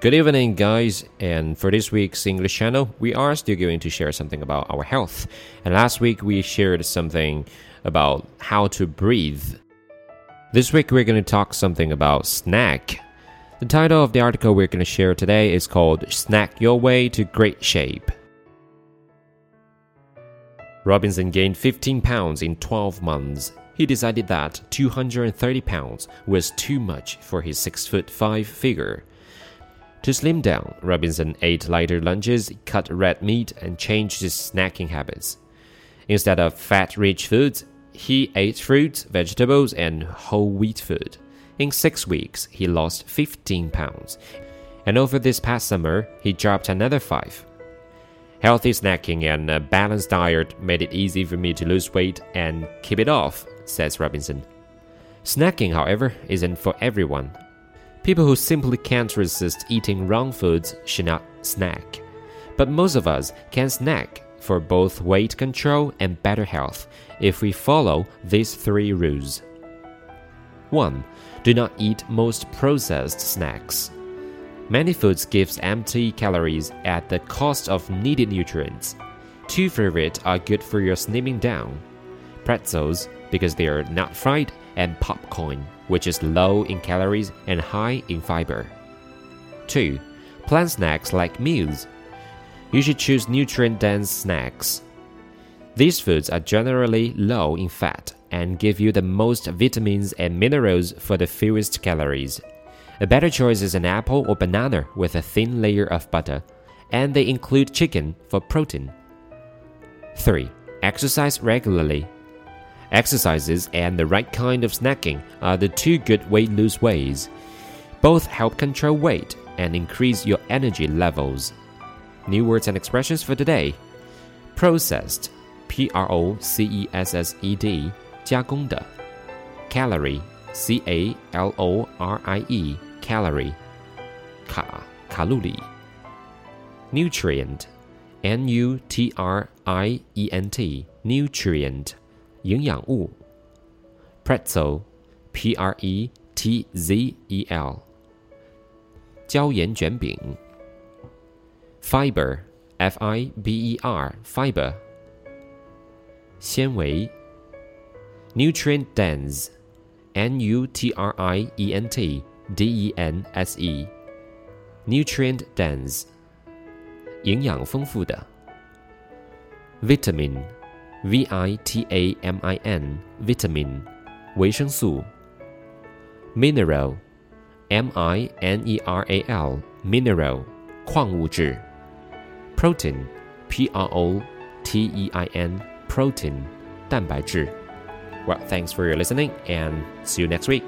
Good evening, guys. And for this week's English channel, we are still going to share something about our health. And last week we shared something about how to breathe. This week we're going to talk something about snack. The title of the article we're going to share today is called Snack Your Way to Great Shape. Robinson gained 15 pounds in 12 months. He decided that 230 pounds was too much for his 6 foot 5 figure. To slim down, Robinson ate lighter lunches, cut red meat, and changed his snacking habits. Instead of fat rich foods, he ate fruits, vegetables, and whole wheat food. In six weeks, he lost 15 pounds. And over this past summer, he dropped another five. Healthy snacking and a balanced diet made it easy for me to lose weight and keep it off, says Robinson. Snacking, however, isn't for everyone. People who simply can't resist eating wrong foods should not snack. But most of us can snack for both weight control and better health if we follow these three rules. 1. Do not eat most processed snacks. Many foods gives empty calories at the cost of needed nutrients. Two favorite are good for your slimming down. Pretzels because they are not fried and popcorn which is low in calories and high in fiber. 2. Plan snacks like meals. You should choose nutrient dense snacks. These foods are generally low in fat and give you the most vitamins and minerals for the fewest calories. A better choice is an apple or banana with a thin layer of butter, and they include chicken for protein. 3. Exercise regularly. Exercises and the right kind of snacking are the two good weight loss ways. Both help control weight and increase your energy levels. New words and expressions for today processed, P R O C E S S E D, 加工的 calorie, C A L O R I E, calorie, 卡卡路里 nutrient, N U T R I E N T, nutrient. 营养物，pretzel，p r e t z e l，椒盐卷饼，fiber，f i b e r，fiber，纤维，nutrient dense，n u t r i e n t d e n s e，nutrient dense，营养丰富的，vitamin。V I T A M I N vitamin 维生素 mineral M I N E R A L mineral 矿物质 protein P R O T E I N protein 蛋白质 Well, thanks for your listening and see you next week.